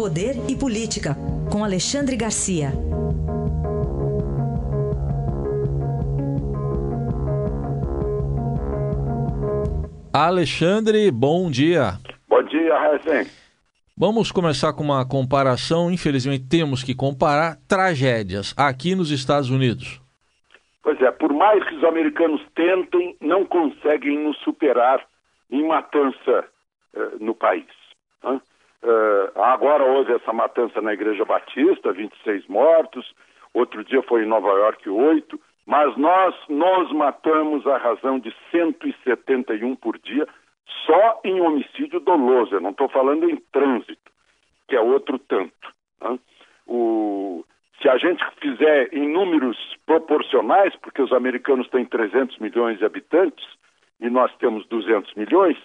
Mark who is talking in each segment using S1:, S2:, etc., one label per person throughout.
S1: Poder e Política, com Alexandre Garcia.
S2: Alexandre, bom dia.
S3: Bom dia, Heisen.
S2: Vamos começar com uma comparação. Infelizmente, temos que comparar tragédias aqui nos Estados Unidos.
S3: Pois é, por mais que os americanos tentem, não conseguem nos superar em matança uh, no país. Uh, agora houve essa matança na Igreja Batista, 26 mortos, outro dia foi em Nova York, 8, mas nós nos matamos a razão de 171 por dia só em homicídio doloso, eu não estou falando em trânsito, que é outro tanto. Né? O, se a gente fizer em números proporcionais, porque os americanos têm 300 milhões de habitantes e nós temos 200 milhões,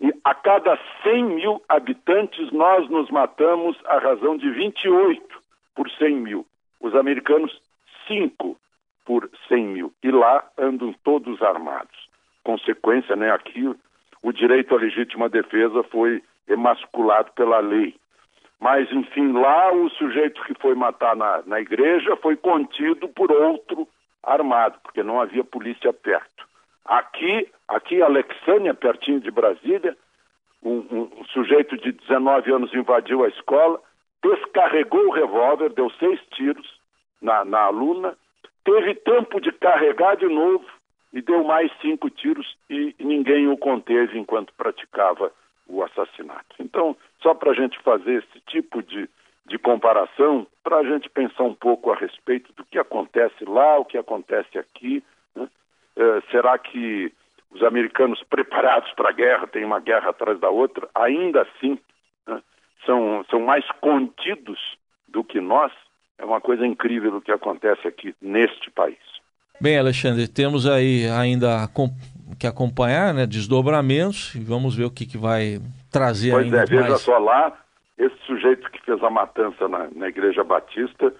S3: e a cada 100 mil habitantes nós nos matamos a razão de 28 por 100 mil. Os americanos, 5 por 100 mil. E lá andam todos armados. Consequência, né? Aqui o direito à legítima defesa foi emasculado pela lei. Mas, enfim, lá o sujeito que foi matar na, na igreja foi contido por outro armado, porque não havia polícia perto. Aqui, aqui Alexânia, pertinho de Brasília, um, um, um sujeito de 19 anos invadiu a escola, descarregou o revólver, deu seis tiros na, na aluna, teve tempo de carregar de novo e deu mais cinco tiros e ninguém o conteve enquanto praticava o assassinato. Então, só para a gente fazer esse tipo de, de comparação, para a gente pensar um pouco a respeito do que acontece lá, o que acontece aqui. Né? É, será que os americanos preparados para a guerra, tem uma guerra atrás da outra, ainda assim né? são, são mais contidos do que nós? É uma coisa incrível o que acontece aqui neste país.
S2: Bem, Alexandre, temos aí ainda que acompanhar, né, desdobramentos e vamos ver o que, que vai trazer
S3: pois
S2: ainda
S3: é, veja
S2: mais.
S3: só lá, esse sujeito que fez a matança na, na Igreja Batista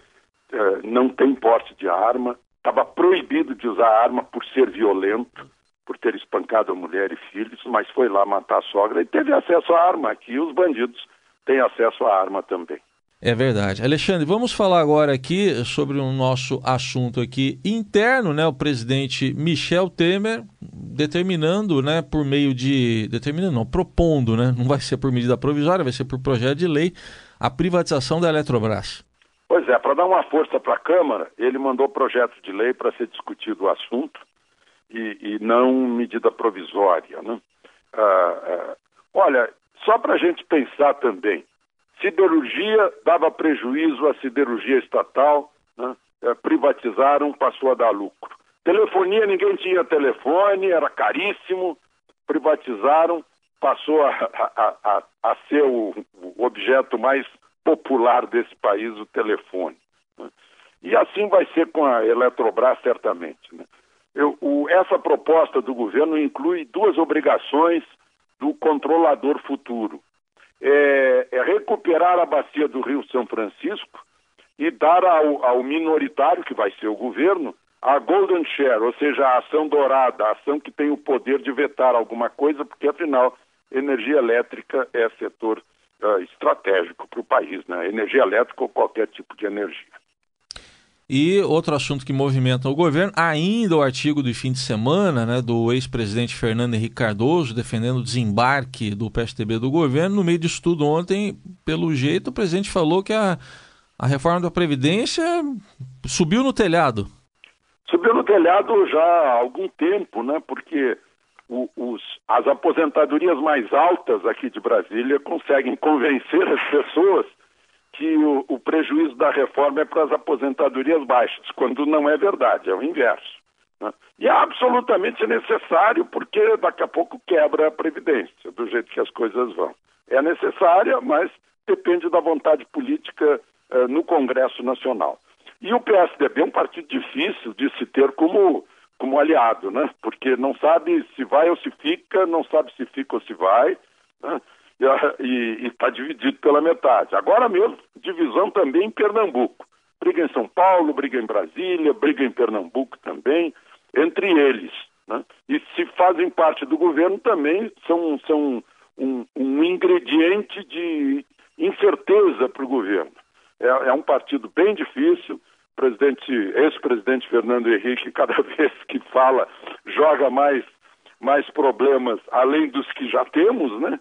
S3: eh, não tem porte de arma, estava proibido de usar arma por ser violento, por ter espancado a mulher e filhos, mas foi lá matar a sogra e teve acesso à arma. Aqui os bandidos têm acesso à arma também.
S2: É verdade. Alexandre, vamos falar agora aqui sobre o nosso assunto aqui interno, né? O presidente Michel Temer determinando, né, por meio de determinando não, propondo, né? Não vai ser por medida provisória, vai ser por projeto de lei a privatização da Eletrobras.
S3: Pois é, para dar uma força para a Câmara, ele mandou projeto de lei para ser discutido o assunto e, e não medida provisória, né? Ah, ah, olha, só para a gente pensar também, Siderurgia dava prejuízo à siderurgia estatal, né? É, privatizaram, passou a dar lucro. Telefonia, ninguém tinha telefone, era caríssimo, privatizaram, passou a, a, a, a ser o, o, objeto mais popular desse país, o telefone. Né? E assim vai ser com a Eletrobras, certamente. Né? Eu, o, essa proposta do governo inclui duas obrigações do controlador futuro é, é recuperar a bacia do Rio São Francisco e dar ao, ao, minoritário, que vai ser o governo, a golden share, ou seja, a ação dourada, a ação que tem o poder de vetar alguma coisa, porque afinal energia elétrica é setor uh, estratégico para o país, né? Energia elétrica ou qualquer tipo de energia.
S2: E outro assunto que movimenta o governo, ainda o artigo do fim de semana, né, do ex-presidente Fernando Henrique Cardoso, defendendo o desembarque do PSDB do governo. No meio de estudo ontem, pelo jeito, o presidente falou que a, a reforma da Previdência subiu no telhado.
S3: Subiu no telhado já há algum tempo, né? Porque o, os, as aposentadorias mais altas aqui de Brasília conseguem convencer as pessoas que o, o prejuízo da reforma é para as aposentadorias baixas, quando não é verdade, é o inverso. Né? E é absolutamente necessário, porque daqui a pouco quebra a Previdência, do jeito que as coisas vão. É necessária, mas depende da vontade política uh, no Congresso Nacional. E o PSDB é um partido difícil de se ter como, como aliado, né? porque não sabe se vai ou se fica, não sabe se fica ou se vai. Né? e está dividido pela metade. Agora mesmo, divisão também em Pernambuco. Briga em São Paulo, briga em Brasília, briga em Pernambuco também, entre eles. Né? E se fazem parte do governo também são, são um, um ingrediente de incerteza para o governo. É, é, um partido bem difícil. Presidente, ex-presidente Fernando Henrique, cada vez que fala, joga mais, mais problemas além dos que já temos, né?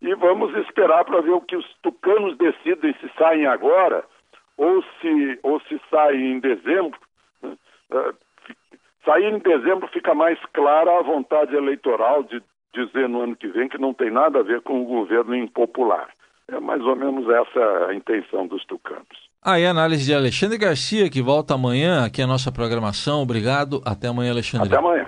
S3: E vamos esperar para ver o que os tucanos decidem se saem agora ou se, ou se saem em dezembro. Né? Uh, sair em dezembro fica mais clara a vontade eleitoral de dizer no ano que vem que não tem nada a ver com o governo impopular. É mais ou menos essa a intenção dos tucanos.
S2: Aí a análise de Alexandre Garcia, que volta amanhã aqui a nossa programação. Obrigado. Até amanhã, Alexandre.
S3: Até amanhã.